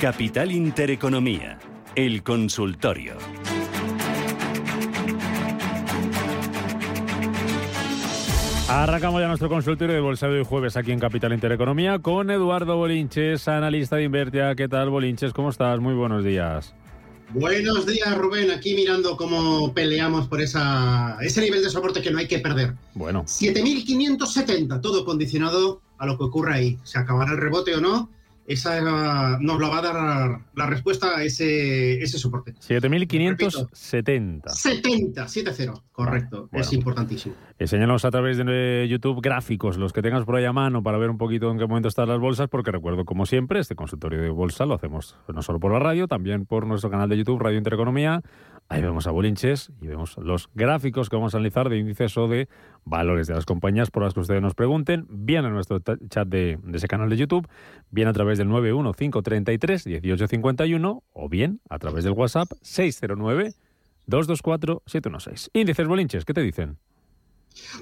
Capital Intereconomía, el consultorio. Arrancamos ya nuestro consultorio de bolsa de hoy jueves aquí en Capital Intereconomía con Eduardo Bolinches, analista de Invertia. ¿Qué tal, Bolinches? ¿Cómo estás? Muy buenos días. Buenos días, Rubén. Aquí mirando cómo peleamos por esa, ese nivel de soporte que no hay que perder. Bueno. 7.570, todo condicionado a lo que ocurra ahí. ¿Se acabará el rebote o no? Esa nos lo va a dar la respuesta a ese, ese soporte. 7.570. 70, 7-0, correcto. es importantísimo. Enséñanos a través de YouTube gráficos, los que tengas por ahí a mano, para ver un poquito en qué momento están las bolsas, porque recuerdo, como siempre, este consultorio de bolsa lo hacemos no solo por la radio, también por nuestro canal de YouTube, Radio Intereconomía. Ahí vemos a Bolinches y vemos los gráficos que vamos a analizar de índices o de valores de las compañías por las que ustedes nos pregunten, bien en nuestro chat de, de ese canal de YouTube, bien a través del 915331851 o bien a través del WhatsApp 609 224 716. Índices Bolinches, ¿qué te dicen?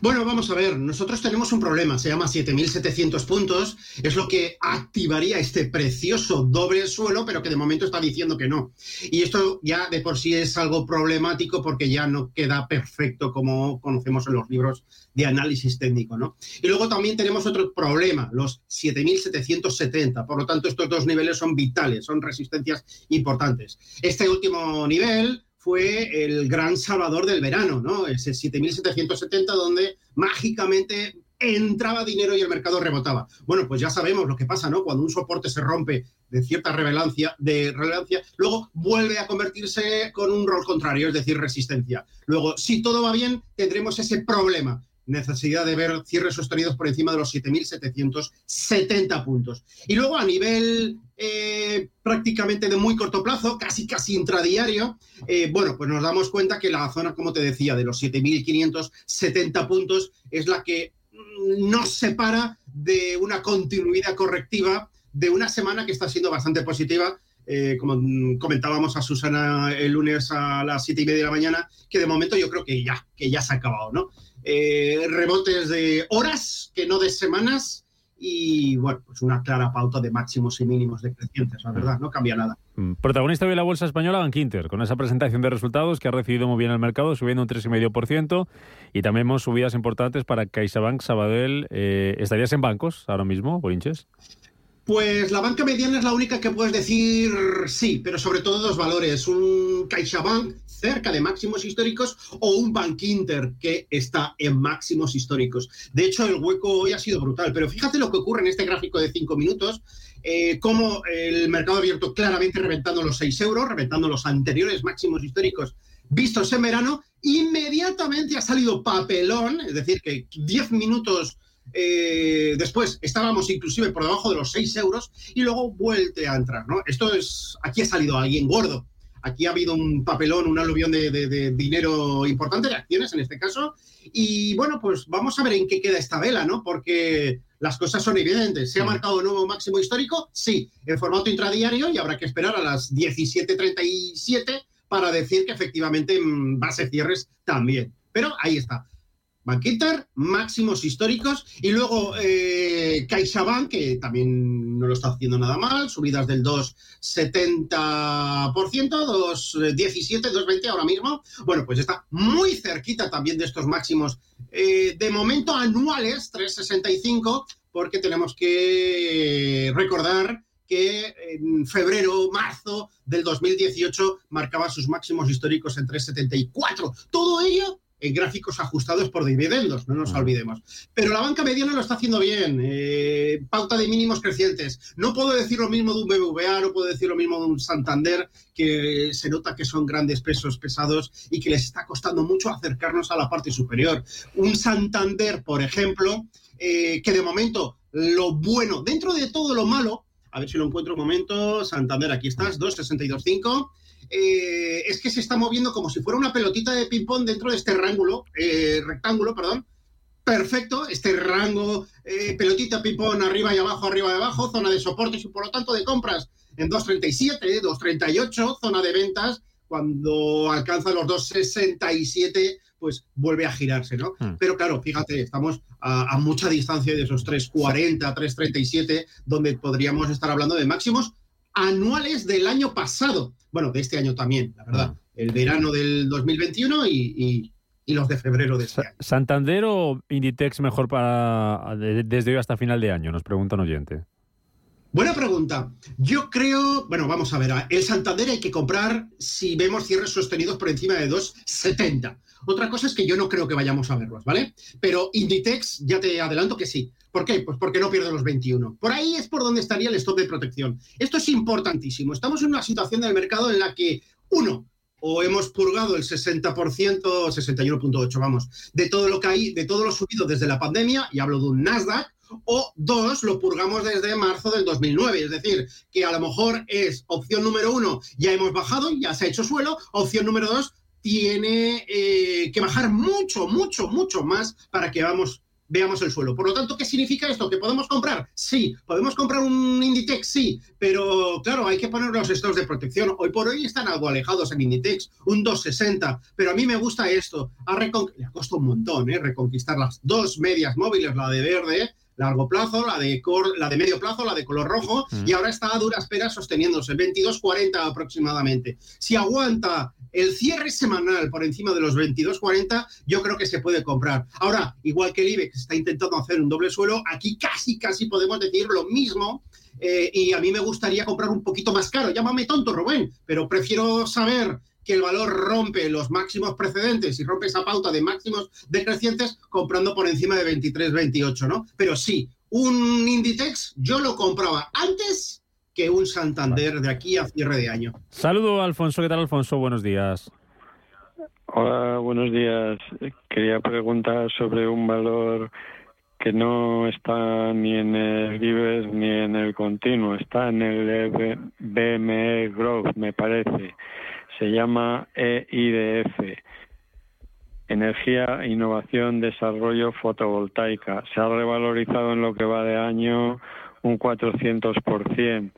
Bueno, vamos a ver, nosotros tenemos un problema, se llama 7.700 puntos, es lo que activaría este precioso doble suelo, pero que de momento está diciendo que no. Y esto ya de por sí es algo problemático porque ya no queda perfecto como conocemos en los libros de análisis técnico, ¿no? Y luego también tenemos otro problema, los 7.770, por lo tanto estos dos niveles son vitales, son resistencias importantes. Este último nivel fue el gran salvador del verano, ¿no? Ese 7.770 donde mágicamente entraba dinero y el mercado rebotaba. Bueno, pues ya sabemos lo que pasa, ¿no? Cuando un soporte se rompe de cierta relevancia, de relevancia, luego vuelve a convertirse con un rol contrario, es decir, resistencia. Luego, si todo va bien, tendremos ese problema necesidad de ver cierres sostenidos por encima de los 7.770 puntos. Y luego a nivel eh, prácticamente de muy corto plazo, casi casi intradiario, eh, bueno, pues nos damos cuenta que la zona, como te decía, de los 7.570 puntos es la que mm, nos separa de una continuidad correctiva de una semana que está siendo bastante positiva eh, como comentábamos a Susana el lunes a las siete y media de la mañana, que de momento yo creo que ya, que ya se ha acabado, ¿no? Rebotes de horas, que no de semanas, y bueno, pues una clara pauta de máximos y mínimos decrecientes, la verdad, no cambia nada. Mm, protagonista de la bolsa española, Bank Inter, con esa presentación de resultados que ha recibido muy bien el mercado, subiendo un 3,5%, y también hemos subidas importantes para CaixaBank, Sabadell. Eh, ¿Estarías en bancos ahora mismo, Borinches? Pues la banca mediana es la única que puedes decir sí, pero sobre todo dos valores. Un CaixaBank cerca de máximos históricos o un Bank Inter que está en máximos históricos. De hecho, el hueco hoy ha sido brutal, pero fíjate lo que ocurre en este gráfico de cinco minutos, eh, como el mercado abierto claramente reventando los 6 euros, reventando los anteriores máximos históricos vistos en verano, inmediatamente ha salido papelón, es decir, que 10 minutos eh, después estábamos inclusive por debajo de los 6 euros y luego vuelve a entrar, ¿no? Esto es, aquí ha salido alguien gordo. Aquí ha habido un papelón, un aluvión de, dinero importante, de acciones en este caso. Y bueno, pues vamos a ver en qué queda esta vela, ¿no? Porque las cosas son evidentes. ¿Se ha marcado un nuevo máximo histórico? Sí, en formato intradiario y habrá que esperar a las 17.37 para decir que efectivamente mm, va a ser cierres también. Pero ahí está. Banqueter, máximos históricos, y luego eh, que también no lo está haciendo nada mal, subidas del 2,70%, 2,17, 2,20 ahora mismo. Bueno, pues está muy cerquita también de estos máximos, eh, de momento anuales, 3,65, porque tenemos que recordar que en febrero, marzo del 2018 marcaba sus máximos históricos en 3,74. Todo ello en gráficos ajustados por dividendos, no nos olvidemos. Pero la banca mediana lo está haciendo bien, eh, pauta de mínimos crecientes. No puedo decir lo mismo de un BBVA, no puedo decir lo mismo de un Santander, que se nota que son grandes pesos pesados y que les está costando mucho acercarnos a la parte superior. Un Santander, por ejemplo, eh, que de momento lo bueno, dentro de todo lo malo, a ver si lo encuentro un momento, Santander, aquí estás, 2,62,5 eh, es que se está moviendo como si fuera una pelotita de ping-pong dentro de este rectángulo, eh, rectángulo, perdón. Perfecto, este rango, eh, pelotita ping-pong arriba y abajo, arriba y abajo, zona de soportes y por lo tanto de compras en 2.37, 2.38, zona de ventas, cuando alcanza los 2.67, pues vuelve a girarse, ¿no? Hmm. Pero claro, fíjate, estamos a, a, mucha distancia de esos 3.40, 3.37, donde podríamos estar hablando de máximos anuales del año pasado. Bueno, de este año también, la verdad. Ah. El verano del 2021 y, los de febrero de este año. ¿Santander o Inditex mejor para desde hoy hasta final de año? Nos pregunta un oyente. Buena pregunta. Yo creo, bueno, vamos a ver, el Santander hay que comprar si vemos cierres sostenidos por encima de 2,70. Otra cosa es que yo no creo que vayamos a verlos, ¿vale? Pero Inditex, ya te adelanto que sí. ¿Por qué? Pues porque no pierde los 21. Por ahí es por donde estaría el stop de protección. Esto es importantísimo. Estamos en una situación del mercado en la que, uno, o hemos purgado el 60%, 61.8, vamos, de todo lo que hay, de todo lo subido desde la pandemia, y hablo de un Nasdaq, o dos, lo purgamos desde marzo del 2009. Es decir, que a lo mejor es opción número uno, ya hemos bajado, ya se ha hecho suelo, opción número dos, tiene eh, que bajar mucho, mucho, mucho más para que vamos, veamos el suelo. Por lo tanto, ¿qué significa esto? ¿Que podemos comprar? Sí. ¿Podemos comprar un Inditex? Sí. Pero claro, hay que poner los estados de protección. Hoy por hoy están algo alejados en Inditex, un 260. Pero a mí me gusta esto. Ha Le ha costado un montón ¿eh? reconquistar las dos medias móviles, la de verde largo plazo, la de, la de medio plazo, la de color rojo, y ahora está a duras peras sosteniéndose, 22.40 aproximadamente. Si aguanta el cierre semanal por encima de los 22.40, yo creo que se puede comprar. Ahora, igual que el IBEX está intentando hacer un doble suelo, aquí casi, casi podemos decir lo mismo. Eh, y a mí me gustaría comprar un poquito más caro. Llámame tonto, Rubén, pero prefiero saber que el valor rompe los máximos precedentes y rompe esa pauta de máximos decrecientes comprando por encima de 23, 28, ¿no? Pero sí, un Inditex yo lo compraba antes que un Santander de aquí a cierre de año. Saludo, Alfonso. ¿Qué tal, Alfonso? Buenos días. Hola, buenos días. Quería preguntar sobre un valor que no está ni en el IBEX ni en el continuo, está en el BME Growth, me parece se llama EIDF, Energía, Innovación, Desarrollo Fotovoltaica. Se ha revalorizado en lo que va de año un 400%,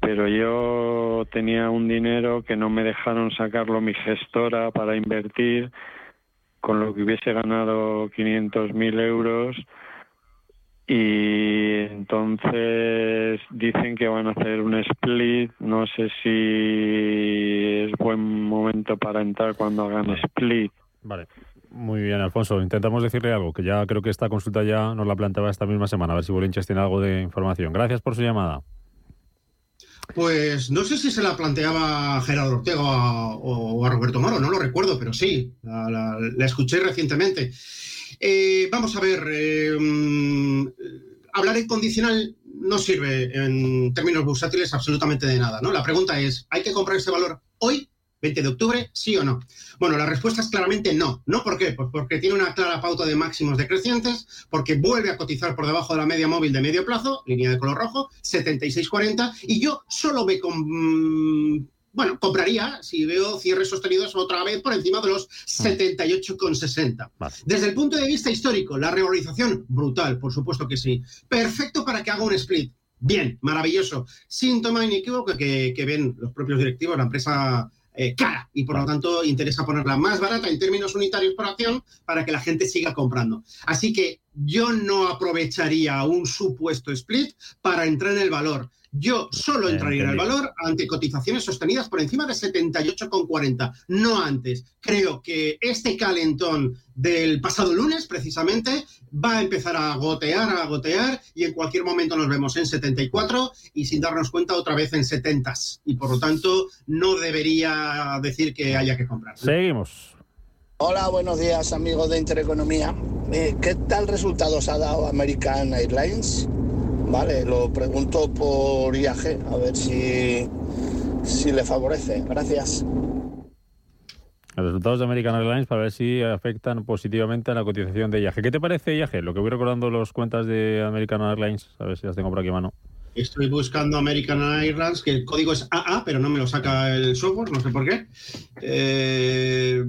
pero yo tenía un dinero que no me dejaron sacarlo mi gestora para invertir, con lo que hubiese ganado 500.000 euros y entonces dicen que van a hacer un split. No sé si es buen momento para entrar cuando hagan split. Vale. Muy bien, Alfonso. Intentamos decirle algo, que ya creo que esta consulta ya nos la planteaba esta misma semana, a ver si Bolinches tiene algo de información. Gracias por su llamada. Pues no sé si se la planteaba Gerardo Ortega o a Roberto Moro, no lo recuerdo, pero sí, la escuché recientemente. Eh, vamos a ver, eh, hablar en condicional no sirve en términos bursátiles absolutamente de nada, ¿no? La pregunta es, ¿hay que comprar ese valor hoy, 20 de octubre, sí o no? Bueno, la respuesta es claramente no. ¿No por qué? Pues porque tiene una clara pauta de máximos decrecientes, porque vuelve a cotizar por debajo de la media móvil de medio plazo, línea de color rojo, 76.40, y yo solo me, con, mm, bueno, compraría si veo cierres sostenidos otra vez por encima de los 78,60. Mm. Desde el punto de vista histórico, la revalorización, brutal, por supuesto que sí. Perfecto para que haga un split. Bien, maravilloso. Síntoma inequívoco que, que ven los propios directivos, la empresa eh, cara y por lo tanto interesa ponerla más barata en términos unitarios por acción para que la gente siga comprando. Así que yo no aprovecharía un supuesto split para entrar en el valor. Yo solo entraría en el valor ante cotizaciones sostenidas por encima de 78,40, no antes. Creo que este calentón del pasado lunes, precisamente, va a empezar a gotear, a gotear, y en cualquier momento nos vemos en 74 y sin darnos cuenta otra vez en 70. Y por lo tanto, no debería decir que haya que comprar. Seguimos. Hola, buenos días amigos de Intereconomía. Eh, ¿Qué tal resultados ha dado American Airlines? Vale, lo pregunto por IAG, a ver si, si le favorece. Gracias. Los resultados de American Airlines para ver si afectan positivamente a la cotización de IAG. ¿Qué te parece IAG? Lo que voy recordando las cuentas de American Airlines, a ver si las tengo por aquí a mano. Estoy buscando American Airlines, que el código es AA, pero no me lo saca el software, no sé por qué. Eh,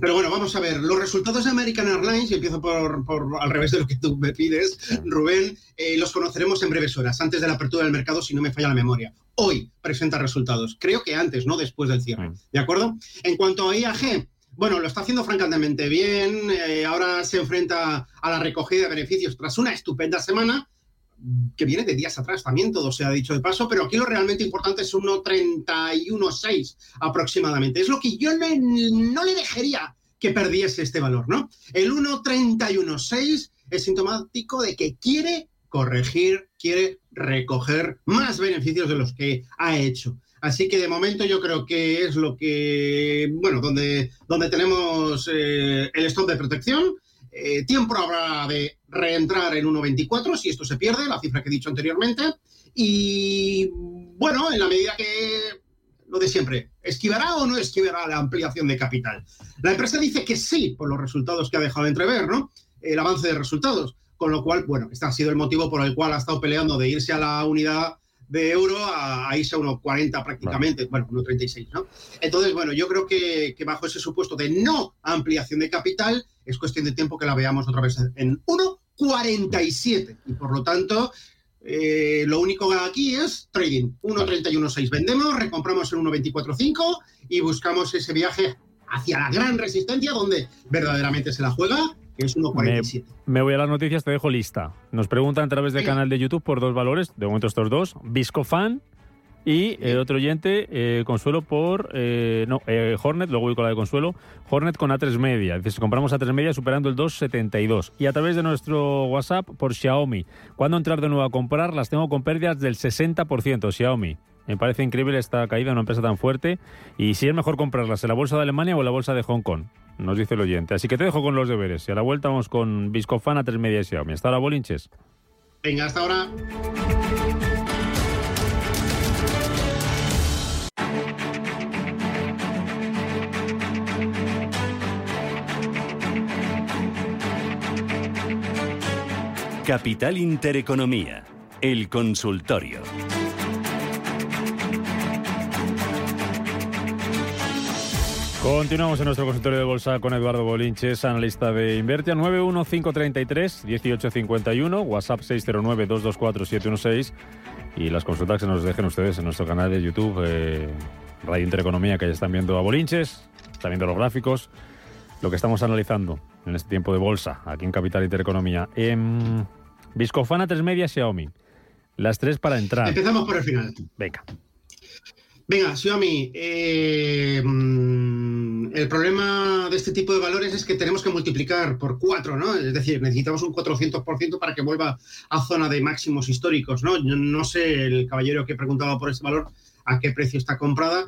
pero bueno, vamos a ver. Los resultados de American Airlines, y empiezo por, al revés de lo que tú me pides, Rubén, eh, los conoceremos en breves horas, antes de la apertura del mercado, si no me falla la memoria. Hoy presenta resultados. Creo que antes, no después del cierre. ¿De acuerdo? En cuanto a IAG, bueno, lo está haciendo francamente bien. Eh, ahora se enfrenta a la recogida de beneficios tras una estupenda semana que viene de días atrás también, todo se ha dicho de paso, pero aquí lo realmente importante es 1,31,6 aproximadamente. Es lo que yo no le dejaría que perdiese este valor, ¿no? El 1,31,6 es sintomático de que quiere corregir, quiere recoger más beneficios de los que ha hecho. Así que de momento yo creo que es lo que, bueno, donde, donde tenemos eh, el stop de protección. Eh, tiempo habrá de reentrar en 1.24 si esto se pierde, la cifra que he dicho anteriormente. Y bueno, en la medida que lo de siempre, ¿esquivará o no esquivará la ampliación de capital? La empresa dice que sí, por los resultados que ha dejado entrever, ¿no? El avance de resultados. Con lo cual, bueno, este ha sido el motivo por el cual ha estado peleando de irse a la unidad de euro a, irse a 1,40 prácticamente, bueno, 1,36, ¿no? Entonces, bueno, yo creo que, bajo ese supuesto de no ampliación de capital, es cuestión de tiempo que la veamos otra vez en 1,47. Y por lo tanto, eh, lo único aquí es trading. 1,31,6 vendemos, recompramos en 1,24,5 y buscamos ese viaje hacia la gran resistencia donde verdaderamente se la juega es 1,47. Me, voy a las noticias, te dejo lista. Nos preguntan a través del canal de YouTube por dos valores, de momento estos dos, Viscofan y el otro oyente, eh, Consuelo por, eh, no, eh, Hornet, luego voy con la de Consuelo, Hornet con A3 media. Dice, si compramos A3 media superando el 2,72. Y a través de nuestro WhatsApp por Xiaomi. ¿Cuándo entrar de nuevo a comprar? Las tengo con pérdidas del 60%, Xiaomi. Me parece increíble esta caída en una empresa tan fuerte. Y si es mejor comprarlas en la bolsa de Alemania o en la bolsa de Hong Kong nos dice el oyente. Así que te dejo con los deberes. Y a la vuelta vamos con Viscofana 3 media y Xiaomi. Hasta ahora, Bolinches. Venga, hasta ahora. Capital Intereconomía, el consultorio. Continuamos en nuestro consultorio de bolsa con Eduardo Bolinches, analista de Invertia, 91533-1851, WhatsApp 609-224-716 y las consultas que nos dejen ustedes en nuestro canal de YouTube, eh, Radio Intereconomía, que ya están viendo a Bolinches, están viendo los gráficos, lo que estamos analizando en este tiempo de bolsa, aquí en Capital Intereconomía. En Viscofana 3 Media Xiaomi, las tres para entrar. Empezamos por el final. Venga. Venga, Xiaomi, eh, mm, el problema de este tipo de valores es que tenemos que multiplicar por cuatro, ¿no? Es decir, necesitamos un 400% para que vuelva a zona de máximos históricos, ¿no? Yo no sé el caballero que preguntaba por este valor a qué precio está comprada.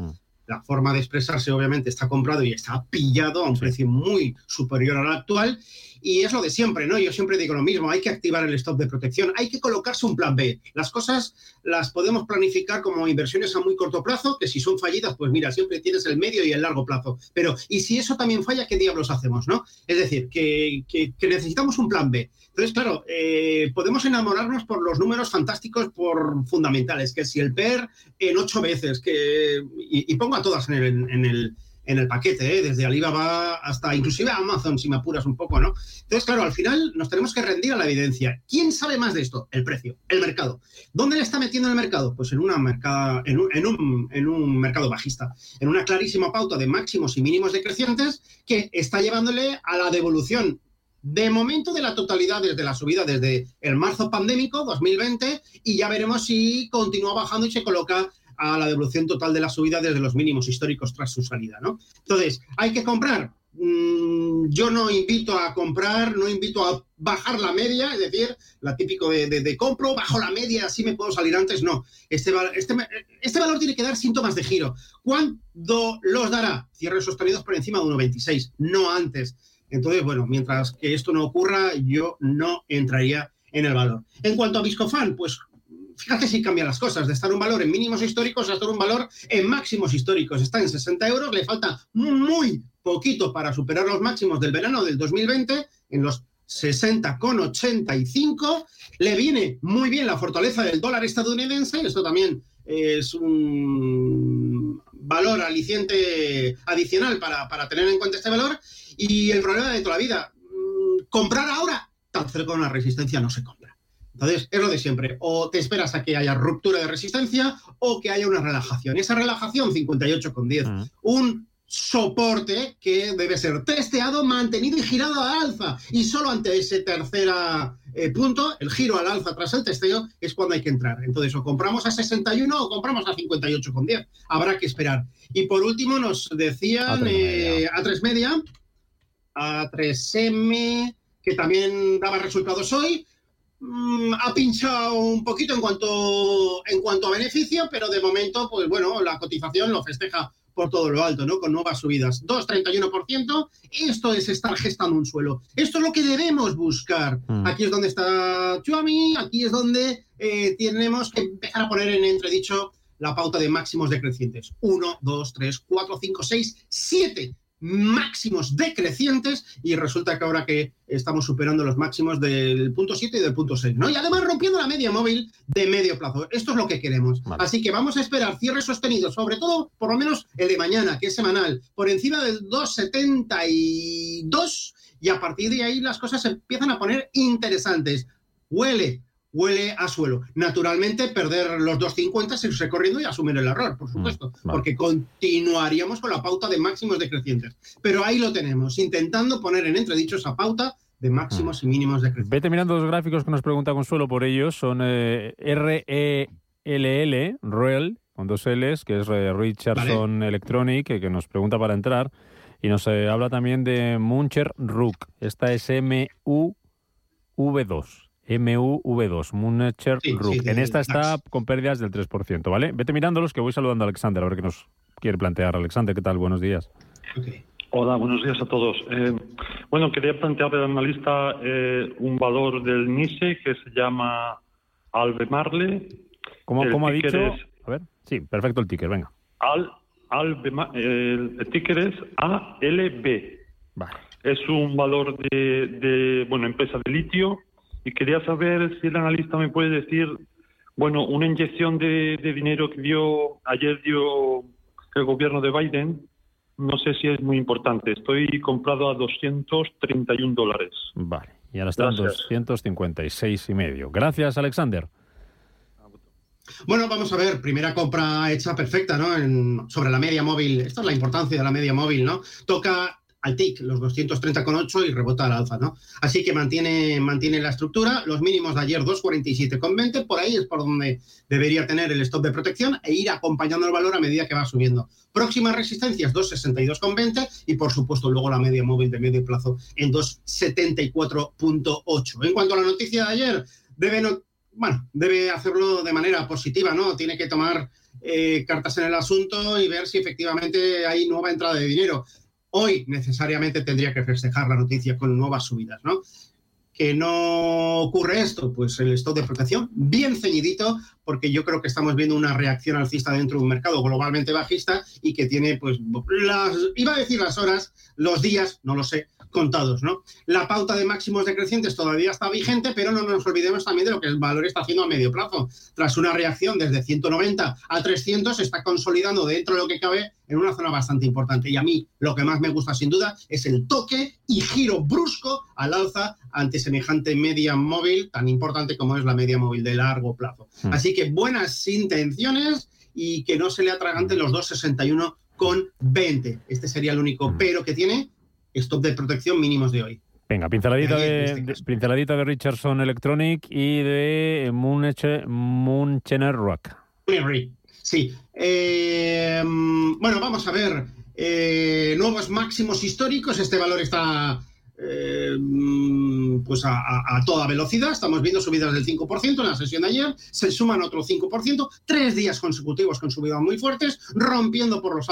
La forma de expresarse, obviamente, está comprado y está pillado a un precio muy superior al actual. Y es lo de siempre, ¿no? Yo siempre digo lo mismo, hay que activar el stop de protección, hay que colocarse un plan B. Las cosas las podemos planificar como inversiones a muy corto plazo, que si son fallidas, pues mira, siempre tienes el medio y el largo plazo. Pero, ¿y si eso también falla, qué diablos hacemos, no? Es decir, que, necesitamos un plan B. Entonces, claro, eh, podemos enamorarnos por los números fantásticos, por fundamentales, que si el PER en ocho veces, que, y, pongo todas en el en el paquete, ¿eh? desde Alibaba hasta inclusive Amazon, si me apuras un poco, ¿no? Entonces, claro, al final nos tenemos que rendir a la evidencia. ¿Quién sabe más de esto? El precio, el mercado. ¿Dónde le está metiendo el mercado? Pues en, una mercado, en, un, en un mercado bajista, en una clarísima pauta de máximos y mínimos decrecientes que está llevándole a la devolución de momento de la totalidad desde la subida desde el marzo pandémico 2020 y ya veremos si continúa bajando y se coloca a la devolución total de la subida desde los mínimos históricos tras su salida. ¿no? Entonces, ¿hay que comprar? Mm, yo no invito a comprar, no invito a bajar la media, es decir, la típico de, compro, bajo la media, así me puedo salir antes. No, este, este, este valor tiene que dar síntomas de giro. ¿Cuándo los dará? Cierres sostenidos por encima de 1,26, no antes. Entonces, bueno, mientras que esto no ocurra, yo no entraría en el valor. En cuanto a Viscofan, pues fíjate si cambian las cosas, de estar un valor en mínimos históricos a estar un valor en máximos históricos. Está en 60 euros, le falta muy poquito para superar los máximos del verano del 2020, en los 60,85. Le viene muy bien la fortaleza del dólar estadounidense, esto también es un valor aliciente adicional para, para tener en cuenta este valor. Y el problema de toda la vida, mm, comprar ahora, tan cerca de una resistencia no se compra. Entonces, es lo de siempre. O te esperas a que haya ruptura de resistencia o que haya una relajación. Y esa relajación, 58,10. Un soporte que debe ser testeado, mantenido y girado a alza. Y solo ante esa tercera eh, punto, el giro al alza tras el testeo, es cuando hay que entrar. Entonces, o compramos a 61 o compramos a 58,10. Habrá que esperar. Y por último, nos decían A3 Media, A3M, que también daba resultados hoy. Mm, ha pinchado un poquito en cuanto, en cuanto a beneficio, pero de momento, pues bueno, la cotización lo festeja por todo lo alto, ¿no? Con nuevas subidas. 2,31%. Esto es estar gestando un suelo. Esto es lo que debemos buscar. Mm. Aquí es donde está Chuami, aquí es donde eh, tenemos que empezar a poner en entredicho la pauta de máximos decrecientes. 1, 2, 3, 4, 5, 6, 7 máximos decrecientes y resulta que ahora que estamos superando los máximos del punto 7 y del punto 6, ¿no? Y además rompiendo la media móvil de medio plazo. Esto es lo que queremos. Así que vamos a esperar cierre sostenido, sobre todo, por lo menos el de mañana, que es semanal, por encima del 2,72 y a partir de ahí las cosas se empiezan a poner interesantes. Huele huele a suelo. Naturalmente, perder los 2.50, seguirse corriendo y asumir el error, por mm, supuesto, porque continuaríamos con la pauta de máximos decrecientes. Pero ahí lo tenemos, intentando poner en entredicho esa pauta de máximos y mínimos decrecientes. Vete mirando los gráficos que nos pregunta Consuelo por ellos, son eh, RELL, REL, con dos L's, que es eh, Richardson Electronic, que, nos pregunta para entrar, y nos eh, habla también de Muncher Rook, esta es MUV2. MUV2, Muncher Rook. en esta está con pérdidas del 3%, ¿vale? Vete mirándolos que voy saludando a Alexander a ver qué nos quiere plantear. Alexander, ¿qué tal? Buenos días. Hola, buenos días a todos. Eh, bueno, quería plantear al analista eh, un valor del NISE que se llama Albemarle. ¿Cómo, cómo ha dicho? A ver, sí, perfecto el ticker, venga. Al, el, el ticker es ALB. Vale. Es un valor de, de, bueno, empresa de litio y quería saber si el analista me puede decir, bueno, una inyección de, dinero que dio ayer dio el gobierno de Biden, no sé si es muy importante. Estoy comprado a 231 dólares. Vale, y ahora están 256 y medio. Gracias, Alexander. Bueno, vamos a ver, primera compra hecha perfecta, ¿no? sobre la media móvil. Esta es la importancia de la media móvil, ¿no? Toca al TIC, los 230,8 y rebota al alza, ¿no? Así que mantiene, mantiene la estructura, los mínimos de ayer 247,20, por ahí es por donde debería tener el stop de protección e ir acompañando el valor a medida que va subiendo. Próximas resistencias 262,20 y por supuesto luego la media móvil de medio plazo en 274,8. En cuanto a la noticia de ayer, debe, bueno, debe hacerlo de manera positiva, ¿no? Tiene que tomar eh, cartas en el asunto y ver si efectivamente hay nueva entrada de dinero hoy necesariamente tendría que festejar la noticia con nuevas subidas, ¿no? Que no ocurre esto, pues el stock de protección bien ceñidito, porque yo creo que estamos viendo una reacción alcista dentro de un mercado globalmente bajista y que tiene, pues, las, iba a decir las horas, los días, no lo sé, contados, ¿no? La pauta de máximos decrecientes todavía está vigente, pero no nos olvidemos también de lo que el valor está haciendo a medio plazo. Tras una reacción desde 190 a 300, se está consolidando dentro de lo que cabe en una zona bastante importante. Y a mí lo que más me gusta sin duda es el toque y giro brusco al alza ante semejante media móvil tan importante como es la media móvil de largo plazo. Hmm. Así que buenas intenciones y que no se le atraganten los 261 con 20. Este sería el único hmm. pero que tiene stop de protección mínimos de hoy. Venga, pinceladita de, este pinceladita de Richardson Electronic y de Munchener Rock. Sí. Eh, bueno, vamos a ver. Eh, nuevos máximos históricos. Este valor está eh, pues a, toda velocidad. Estamos viendo subidas del 5% en la sesión de ayer. Se suman otro 5%. Tres días consecutivos con subidas muy fuertes, rompiendo por los,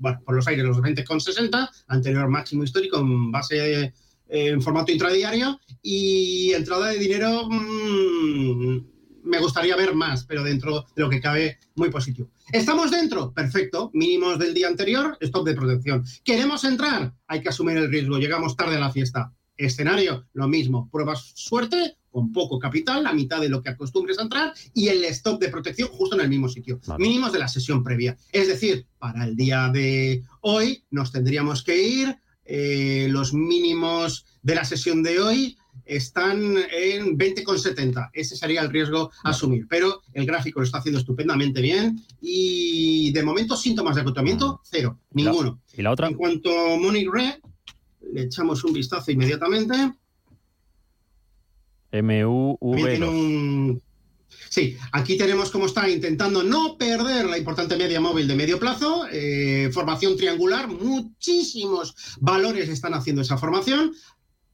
por los aires los 20,60, anterior máximo histórico en base en formato intradiario. Y entrada de dinero. Mmm, me gustaría ver más, pero dentro de lo que cabe, muy positivo. ¿Estamos dentro? Perfecto. Mínimos del día anterior, stop de protección. ¿Queremos entrar? Hay que asumir el riesgo. Llegamos tarde a la fiesta. Escenario, lo mismo. Pruebas suerte, con poco capital, la mitad de lo que acostumbres a entrar, y el stop de protección justo en el mismo sitio. Mínimos de la sesión previa. Es decir, para el día de hoy nos tendríamos que ir eh, los mínimos de la sesión de hoy están en 20,70. Ese sería el riesgo a asumir. Pero el gráfico lo está haciendo estupendamente bien y de momento síntomas de agotamiento, cero, ninguno. ¿Y la otra? En cuanto a Money Red, le echamos un vistazo inmediatamente. MUV. Sí, aquí tenemos cómo está intentando no perder la importante media móvil de medio plazo, eh, formación triangular, muchísimos valores están haciendo esa formación,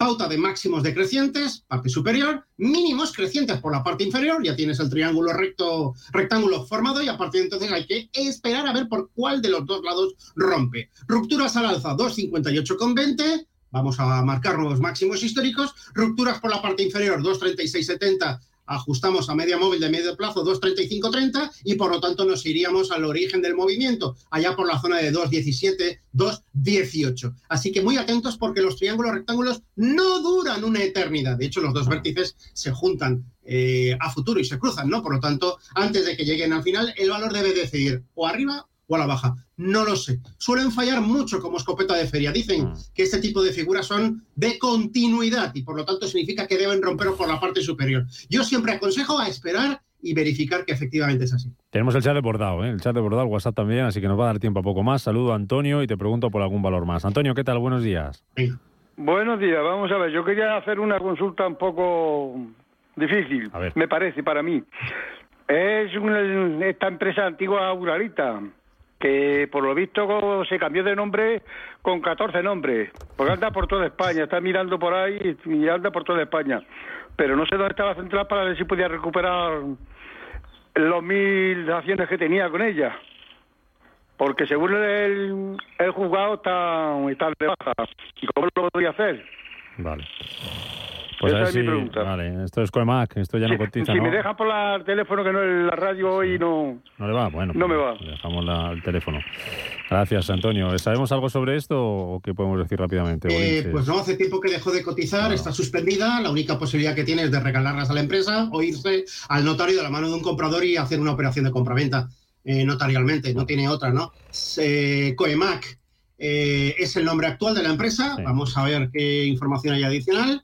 pauta de máximos decrecientes, parte superior, mínimos crecientes por la parte inferior, ya tienes el triángulo recto, rectángulo formado y a partir de entonces hay que esperar a ver por cuál de los dos lados rompe. Rupturas al alza 258,20, vamos a marcar nuevos máximos históricos, rupturas por la parte inferior 236,70 ajustamos a media móvil de medio plazo 2.35.30 y por lo tanto nos iríamos al origen del movimiento, allá por la zona de 2.17, 2.18. Así que muy atentos porque los triángulos rectángulos no duran una eternidad. De hecho, los dos vértices se juntan eh, a futuro y se cruzan, ¿no? Por lo tanto, antes de que lleguen al final, el valor debe decidir o arriba o a la baja. No lo sé. Suelen fallar mucho como escopeta de feria. Dicen mm. que este tipo de figuras son de continuidad y por lo tanto significa que deben romper por la parte superior. Yo siempre aconsejo a esperar y verificar que efectivamente es así. Tenemos el chat de bordado, ¿eh? el chat de bordado, el WhatsApp también, así que nos va a dar tiempo a poco más. Saludo a Antonio y te pregunto por algún valor más. Antonio, ¿qué tal? Buenos días. Buenos días, vamos a ver, yo quería hacer una consulta un poco difícil, me parece, para mí. Es esta empresa antigua Uralita que por lo visto se cambió de nombre con 14 nombres, porque anda por toda España, está mirando por ahí y anda por toda España. Pero no sé dónde está la central para ver si podía recuperar los mil acciones que tenía con ella. Porque según el, el juzgado está, está de baja. ¿Y cómo lo podría hacer? Vale. Pues Esa es mi pregunta. Vale, esto es Coemac, esto ya no cotiza, Si me deja por el teléfono que no es la radio hoy no... No le va, bueno. No me va. Pues dejamos el teléfono. Gracias, Antonio. ¿Sabemos algo sobre esto o qué podemos decir rápidamente? Eh, pues no, hace tiempo que dejó de cotizar, está suspendida. La única posibilidad que tiene es de regalarlas a la empresa o irse al notario de la mano de un comprador y hacer una operación de compraventa eh, notarialmente. No tiene otra, ¿no? Eh, Coemac es el nombre actual de la empresa. Vamos a ver qué información hay adicional.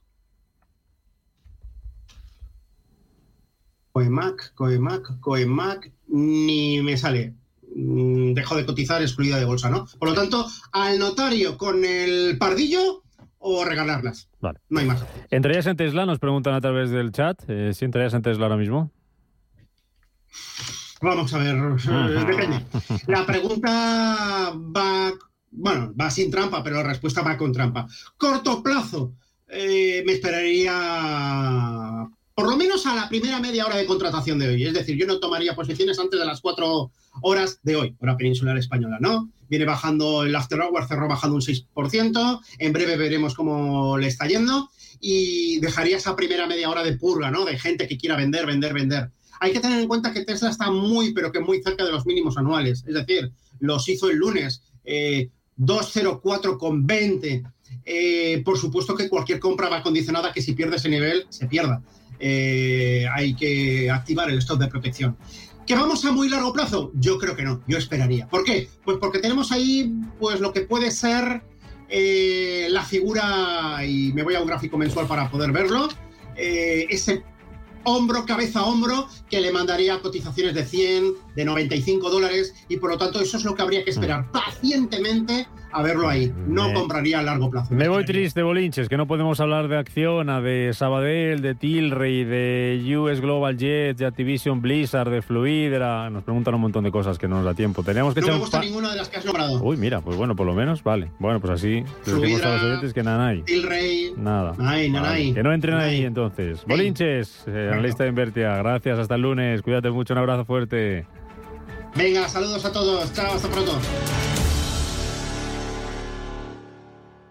Coemac, Coemac, Coemac, ni me sale. Mm, dejo de cotizar excluida de bolsa, ¿no? Por lo tanto, al notario con el pardillo o regalarlas. Vale. No hay más. ¿Entrarías en Tesla? Nos preguntan a través del chat. Eh, ¿Si entrarías en Tesla ahora mismo? Vamos a ver, depende. La pregunta va, bueno, va sin trampa, pero la respuesta va con trampa. Corto plazo, eh, me esperaría por lo menos a la primera media hora de contratación de hoy. Es decir, yo no tomaría posiciones antes de las cuatro horas de hoy, hora peninsular española, ¿no? Viene bajando el after hour, cerró bajando un 6%, en breve veremos cómo le está yendo y dejaría esa primera media hora de purga, ¿no? De gente que quiera vender, vender, vender. Hay que tener en cuenta que Tesla está muy, pero que muy cerca de los mínimos anuales. Es decir, los hizo el lunes, eh, 204,20. Eh, por supuesto que cualquier compra va condicionada que si pierde ese nivel, se pierda. Eh, hay que activar el stop de protección. ¿Que vamos a muy largo plazo? Yo creo que no, yo esperaría. ¿Por qué? Pues porque tenemos ahí pues lo que puede ser eh, la figura, y me voy a un gráfico mensual para poder verlo, eh, ese hombro, cabeza, hombro, que le mandaría cotizaciones de 100, de 95 dólares, y por lo tanto eso es lo que habría que esperar mm. pacientemente a verlo ahí. No compraría a largo plazo. Me voy triste, Bolinches, que no podemos hablar de Acciona, de Sabadell, de Tilray, de US Global Jet, de Activision Blizzard, de Fluidra. Nos preguntan un montón de cosas que no nos da tiempo. Tenemos que no me gusta ninguna de las que has nombrado. Uy, mira, pues bueno, por lo menos, vale. Bueno, pues así decimos a los oyentes que nada hay. Tilray. Nada. nada Que no entren ahí entonces. Bolinches, eh, analista de Invertia. Gracias, hasta el lunes. Cuídate mucho, un abrazo fuerte. Venga, saludos a todos. Chao, hasta pronto.